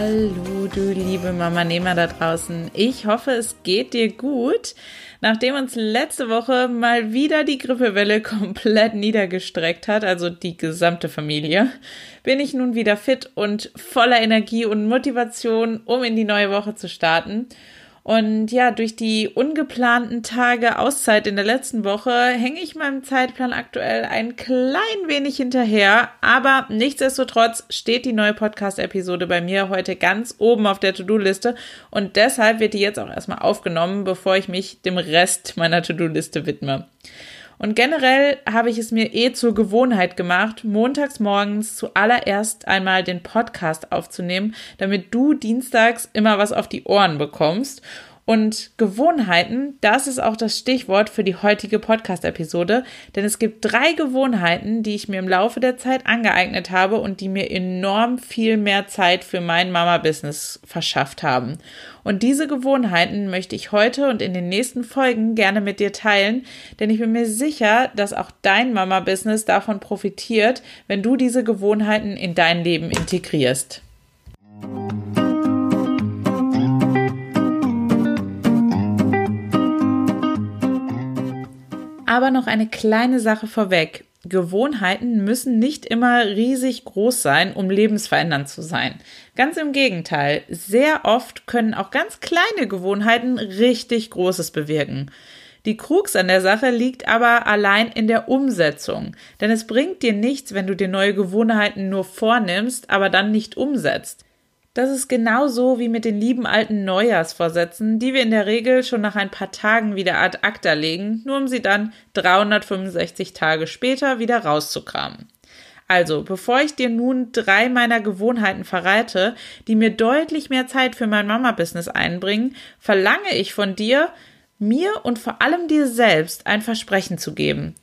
Hallo, du liebe Mama Nehmer da draußen. Ich hoffe, es geht dir gut. Nachdem uns letzte Woche mal wieder die Grippewelle komplett niedergestreckt hat, also die gesamte Familie, bin ich nun wieder fit und voller Energie und Motivation, um in die neue Woche zu starten. Und ja, durch die ungeplanten Tage Auszeit in der letzten Woche hänge ich meinem Zeitplan aktuell ein klein wenig hinterher. Aber nichtsdestotrotz steht die neue Podcast-Episode bei mir heute ganz oben auf der To-Do-Liste. Und deshalb wird die jetzt auch erstmal aufgenommen, bevor ich mich dem Rest meiner To-Do-Liste widme. Und generell habe ich es mir eh zur Gewohnheit gemacht, montags morgens zuallererst einmal den Podcast aufzunehmen, damit du dienstags immer was auf die Ohren bekommst. Und Gewohnheiten, das ist auch das Stichwort für die heutige Podcast-Episode, denn es gibt drei Gewohnheiten, die ich mir im Laufe der Zeit angeeignet habe und die mir enorm viel mehr Zeit für mein Mama-Business verschafft haben. Und diese Gewohnheiten möchte ich heute und in den nächsten Folgen gerne mit dir teilen, denn ich bin mir sicher, dass auch dein Mama-Business davon profitiert, wenn du diese Gewohnheiten in dein Leben integrierst. Aber noch eine kleine Sache vorweg. Gewohnheiten müssen nicht immer riesig groß sein, um lebensverändernd zu sein. Ganz im Gegenteil, sehr oft können auch ganz kleine Gewohnheiten richtig Großes bewirken. Die Krux an der Sache liegt aber allein in der Umsetzung. Denn es bringt dir nichts, wenn du dir neue Gewohnheiten nur vornimmst, aber dann nicht umsetzt. Das ist genauso wie mit den lieben alten Neujahrsvorsätzen, die wir in der Regel schon nach ein paar Tagen wieder ad acta legen, nur um sie dann 365 Tage später wieder rauszukramen. Also, bevor ich dir nun drei meiner Gewohnheiten verrate, die mir deutlich mehr Zeit für mein Mama-Business einbringen, verlange ich von dir, mir und vor allem dir selbst ein Versprechen zu geben.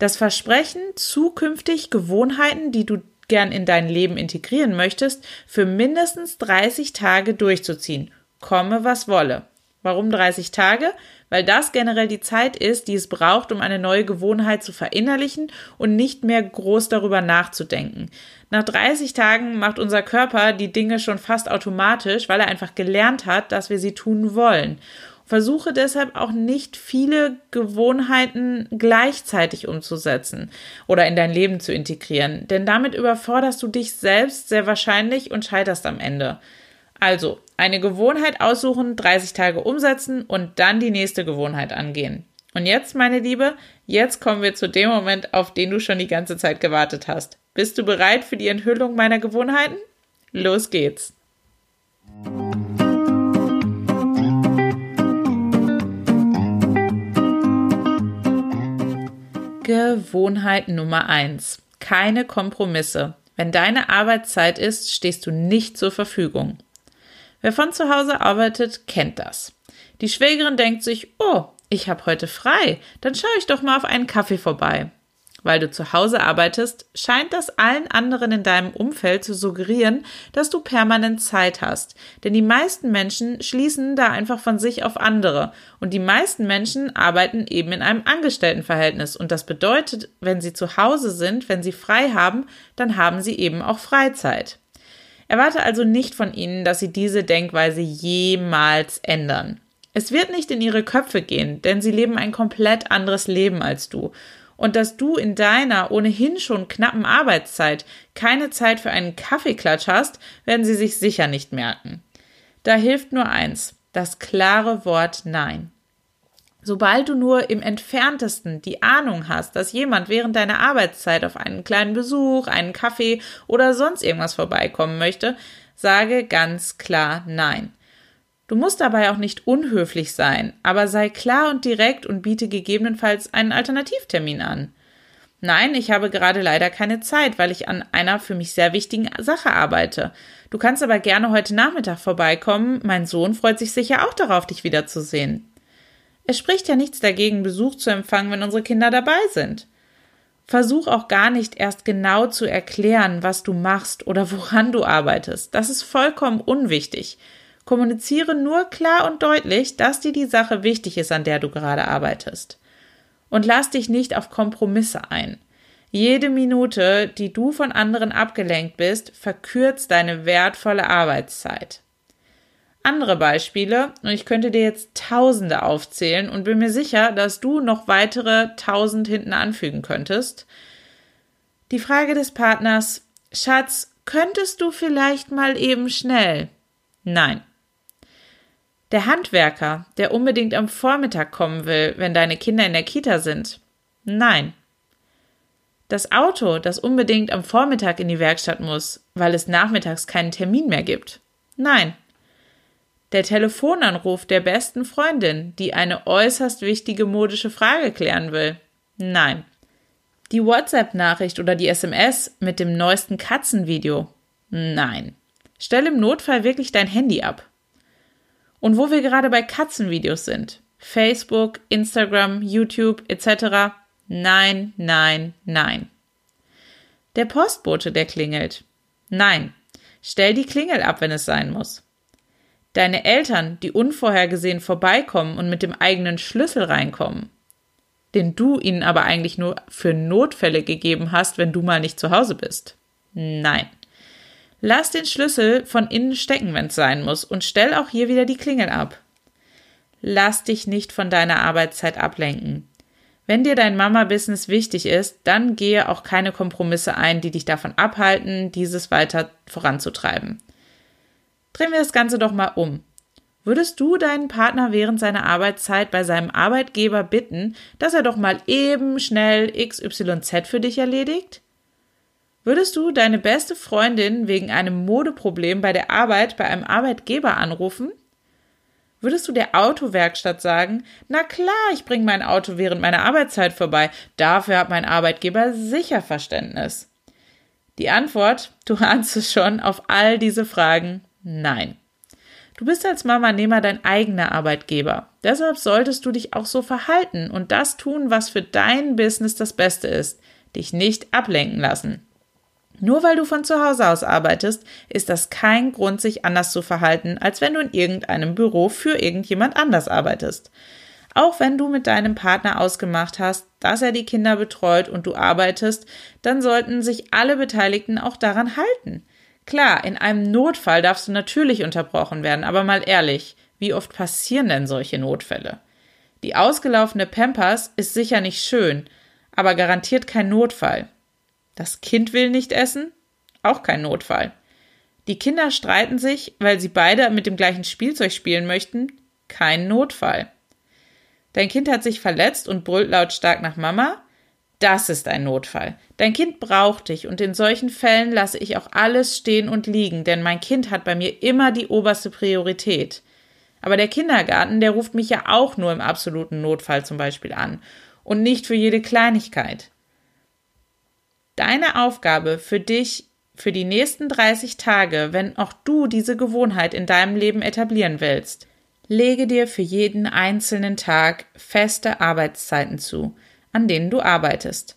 Das Versprechen, zukünftig Gewohnheiten, die du gern in dein Leben integrieren möchtest, für mindestens 30 Tage durchzuziehen. Komme, was wolle. Warum 30 Tage? Weil das generell die Zeit ist, die es braucht, um eine neue Gewohnheit zu verinnerlichen und nicht mehr groß darüber nachzudenken. Nach 30 Tagen macht unser Körper die Dinge schon fast automatisch, weil er einfach gelernt hat, dass wir sie tun wollen. Versuche deshalb auch nicht viele Gewohnheiten gleichzeitig umzusetzen oder in dein Leben zu integrieren, denn damit überforderst du dich selbst sehr wahrscheinlich und scheiterst am Ende. Also, eine Gewohnheit aussuchen, 30 Tage umsetzen und dann die nächste Gewohnheit angehen. Und jetzt, meine Liebe, jetzt kommen wir zu dem Moment, auf den du schon die ganze Zeit gewartet hast. Bist du bereit für die Enthüllung meiner Gewohnheiten? Los geht's! Gewohnheit Nummer eins: Keine Kompromisse. Wenn deine Arbeitszeit ist, stehst du nicht zur Verfügung. Wer von zu Hause arbeitet, kennt das. Die Schwägerin denkt sich, oh, ich habe heute frei, dann schaue ich doch mal auf einen Kaffee vorbei. Weil du zu Hause arbeitest, scheint das allen anderen in deinem Umfeld zu suggerieren, dass du permanent Zeit hast. Denn die meisten Menschen schließen da einfach von sich auf andere. Und die meisten Menschen arbeiten eben in einem Angestelltenverhältnis. Und das bedeutet, wenn sie zu Hause sind, wenn sie frei haben, dann haben sie eben auch Freizeit. Erwarte also nicht von ihnen, dass sie diese Denkweise jemals ändern. Es wird nicht in ihre Köpfe gehen, denn sie leben ein komplett anderes Leben als du und dass du in deiner ohnehin schon knappen Arbeitszeit keine Zeit für einen Kaffeeklatsch hast, werden sie sich sicher nicht merken. Da hilft nur eins, das klare Wort Nein. Sobald du nur im entferntesten die Ahnung hast, dass jemand während deiner Arbeitszeit auf einen kleinen Besuch, einen Kaffee oder sonst irgendwas vorbeikommen möchte, sage ganz klar Nein. Du musst dabei auch nicht unhöflich sein, aber sei klar und direkt und biete gegebenenfalls einen Alternativtermin an. Nein, ich habe gerade leider keine Zeit, weil ich an einer für mich sehr wichtigen Sache arbeite. Du kannst aber gerne heute Nachmittag vorbeikommen. Mein Sohn freut sich sicher auch darauf, dich wiederzusehen. Es spricht ja nichts dagegen, Besuch zu empfangen, wenn unsere Kinder dabei sind. Versuch auch gar nicht erst genau zu erklären, was du machst oder woran du arbeitest. Das ist vollkommen unwichtig. Kommuniziere nur klar und deutlich, dass dir die Sache wichtig ist, an der du gerade arbeitest und lass dich nicht auf Kompromisse ein. Jede Minute, die du von anderen abgelenkt bist, verkürzt deine wertvolle Arbeitszeit. Andere Beispiele, und ich könnte dir jetzt Tausende aufzählen und bin mir sicher, dass du noch weitere Tausend hinten anfügen könntest. Die Frage des Partners, Schatz, könntest du vielleicht mal eben schnell? Nein. Der Handwerker, der unbedingt am Vormittag kommen will, wenn deine Kinder in der Kita sind? Nein. Das Auto, das unbedingt am Vormittag in die Werkstatt muss, weil es nachmittags keinen Termin mehr gibt? Nein. Der Telefonanruf der besten Freundin, die eine äußerst wichtige modische Frage klären will? Nein. Die WhatsApp-Nachricht oder die SMS mit dem neuesten Katzenvideo? Nein. Stell im Notfall wirklich dein Handy ab. Und wo wir gerade bei Katzenvideos sind, Facebook, Instagram, YouTube etc. Nein, nein, nein. Der Postbote, der klingelt. Nein. Stell die Klingel ab, wenn es sein muss. Deine Eltern, die unvorhergesehen vorbeikommen und mit dem eigenen Schlüssel reinkommen, den du ihnen aber eigentlich nur für Notfälle gegeben hast, wenn du mal nicht zu Hause bist. Nein. Lass den Schlüssel von innen stecken, wenn es sein muss, und stell auch hier wieder die Klingel ab. Lass dich nicht von deiner Arbeitszeit ablenken. Wenn dir dein Mama-Business wichtig ist, dann gehe auch keine Kompromisse ein, die dich davon abhalten, dieses weiter voranzutreiben. Drehen wir das Ganze doch mal um. Würdest du deinen Partner während seiner Arbeitszeit bei seinem Arbeitgeber bitten, dass er doch mal eben schnell XYZ für dich erledigt? Würdest du deine beste Freundin wegen einem Modeproblem bei der Arbeit bei einem Arbeitgeber anrufen? Würdest du der Autowerkstatt sagen, na klar, ich bringe mein Auto während meiner Arbeitszeit vorbei, dafür hat mein Arbeitgeber sicher Verständnis? Die Antwort, du ahnst es schon, auf all diese Fragen, nein. Du bist als Mama-Nehmer dein eigener Arbeitgeber. Deshalb solltest du dich auch so verhalten und das tun, was für dein Business das Beste ist. Dich nicht ablenken lassen. Nur weil du von zu Hause aus arbeitest, ist das kein Grund, sich anders zu verhalten, als wenn du in irgendeinem Büro für irgendjemand anders arbeitest. Auch wenn du mit deinem Partner ausgemacht hast, dass er die Kinder betreut und du arbeitest, dann sollten sich alle Beteiligten auch daran halten. Klar, in einem Notfall darfst du natürlich unterbrochen werden, aber mal ehrlich, wie oft passieren denn solche Notfälle? Die ausgelaufene Pampers ist sicher nicht schön, aber garantiert kein Notfall. Das Kind will nicht essen? Auch kein Notfall. Die Kinder streiten sich, weil sie beide mit dem gleichen Spielzeug spielen möchten? Kein Notfall. Dein Kind hat sich verletzt und brüllt lautstark nach Mama? Das ist ein Notfall. Dein Kind braucht dich und in solchen Fällen lasse ich auch alles stehen und liegen, denn mein Kind hat bei mir immer die oberste Priorität. Aber der Kindergarten, der ruft mich ja auch nur im absoluten Notfall zum Beispiel an und nicht für jede Kleinigkeit. Deine Aufgabe für dich für die nächsten 30 Tage, wenn auch du diese Gewohnheit in deinem Leben etablieren willst. Lege dir für jeden einzelnen Tag feste Arbeitszeiten zu, an denen du arbeitest.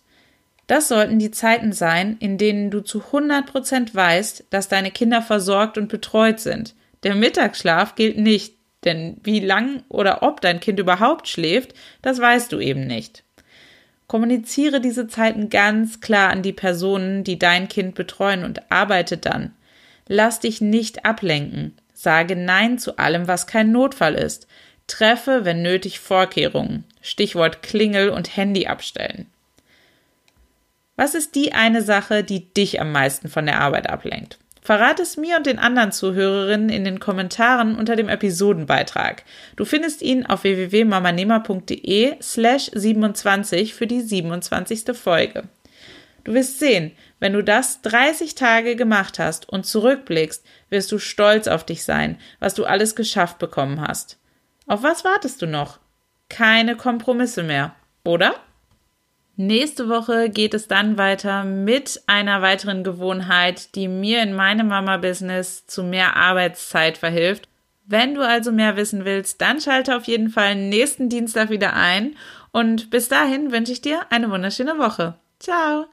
Das sollten die Zeiten sein, in denen du zu 100 Prozent weißt, dass deine Kinder versorgt und betreut sind. Der Mittagsschlaf gilt nicht, denn wie lang oder ob dein Kind überhaupt schläft, das weißt du eben nicht. Kommuniziere diese Zeiten ganz klar an die Personen, die dein Kind betreuen und arbeite dann. Lass dich nicht ablenken. Sage Nein zu allem, was kein Notfall ist. Treffe, wenn nötig, Vorkehrungen. Stichwort Klingel und Handy abstellen. Was ist die eine Sache, die dich am meisten von der Arbeit ablenkt? Verrat es mir und den anderen Zuhörerinnen in den Kommentaren unter dem Episodenbeitrag. Du findest ihn auf www.mamanehmer.de slash 27 für die 27. Folge. Du wirst sehen, wenn du das 30 Tage gemacht hast und zurückblickst, wirst du stolz auf dich sein, was du alles geschafft bekommen hast. Auf was wartest du noch? Keine Kompromisse mehr, oder? Nächste Woche geht es dann weiter mit einer weiteren Gewohnheit, die mir in meinem Mama-Business zu mehr Arbeitszeit verhilft. Wenn du also mehr wissen willst, dann schalte auf jeden Fall nächsten Dienstag wieder ein und bis dahin wünsche ich dir eine wunderschöne Woche. Ciao!